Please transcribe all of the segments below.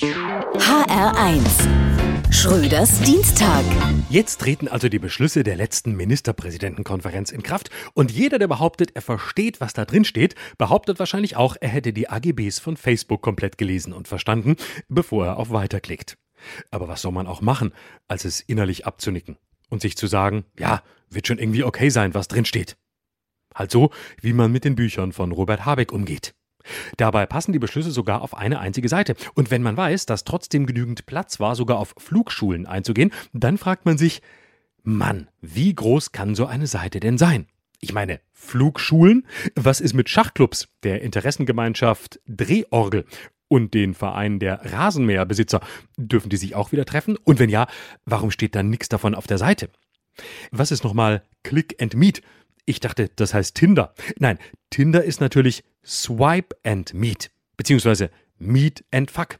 HR1 Schröders Dienstag. Jetzt treten also die Beschlüsse der letzten Ministerpräsidentenkonferenz in Kraft und jeder, der behauptet, er versteht, was da drin steht, behauptet wahrscheinlich auch, er hätte die AGBs von Facebook komplett gelesen und verstanden, bevor er auf Weiter klickt. Aber was soll man auch machen, als es innerlich abzunicken und sich zu sagen, ja, wird schon irgendwie okay sein, was drin steht. Halt so, wie man mit den Büchern von Robert Habeck umgeht. Dabei passen die Beschlüsse sogar auf eine einzige Seite. Und wenn man weiß, dass trotzdem genügend Platz war, sogar auf Flugschulen einzugehen, dann fragt man sich, Mann, wie groß kann so eine Seite denn sein? Ich meine, Flugschulen? Was ist mit Schachclubs, der Interessengemeinschaft Drehorgel und den Verein der Rasenmäherbesitzer? Dürfen die sich auch wieder treffen? Und wenn ja, warum steht da nichts davon auf der Seite? Was ist nochmal Click and Meet? Ich dachte, das heißt Tinder. Nein, Tinder ist natürlich Swipe and Meet, beziehungsweise Meet and Fuck.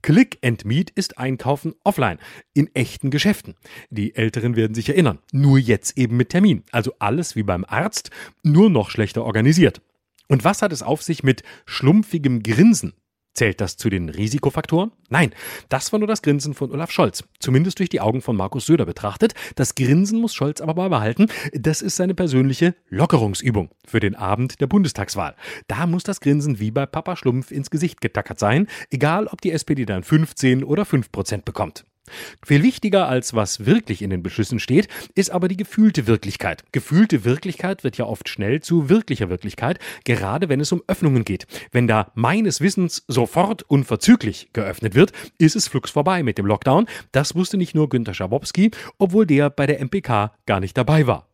Click and Meet ist Einkaufen offline, in echten Geschäften. Die Älteren werden sich erinnern, nur jetzt eben mit Termin. Also alles wie beim Arzt, nur noch schlechter organisiert. Und was hat es auf sich mit schlumpfigem Grinsen Zählt das zu den Risikofaktoren? Nein, das war nur das Grinsen von Olaf Scholz. Zumindest durch die Augen von Markus Söder betrachtet. Das Grinsen muss Scholz aber beibehalten. Das ist seine persönliche Lockerungsübung für den Abend der Bundestagswahl. Da muss das Grinsen wie bei Papa Schlumpf ins Gesicht getackert sein, egal ob die SPD dann 15 oder 5 Prozent bekommt. Viel wichtiger als was wirklich in den Beschlüssen steht, ist aber die gefühlte Wirklichkeit. Gefühlte Wirklichkeit wird ja oft schnell zu wirklicher Wirklichkeit, gerade wenn es um Öffnungen geht. Wenn da meines Wissens sofort unverzüglich geöffnet wird, ist es flugs vorbei mit dem Lockdown. Das wusste nicht nur Günter Schabowski, obwohl der bei der MPK gar nicht dabei war.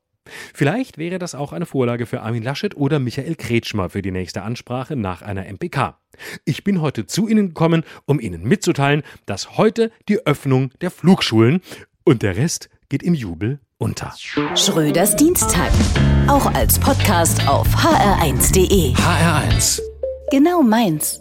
Vielleicht wäre das auch eine Vorlage für Armin Laschet oder Michael Kretschmer für die nächste Ansprache nach einer MPK. Ich bin heute zu Ihnen gekommen, um Ihnen mitzuteilen, dass heute die Öffnung der Flugschulen und der Rest geht im Jubel unter. Schröders Dienstag. Auch als Podcast auf hr1.de. HR1. Genau meins.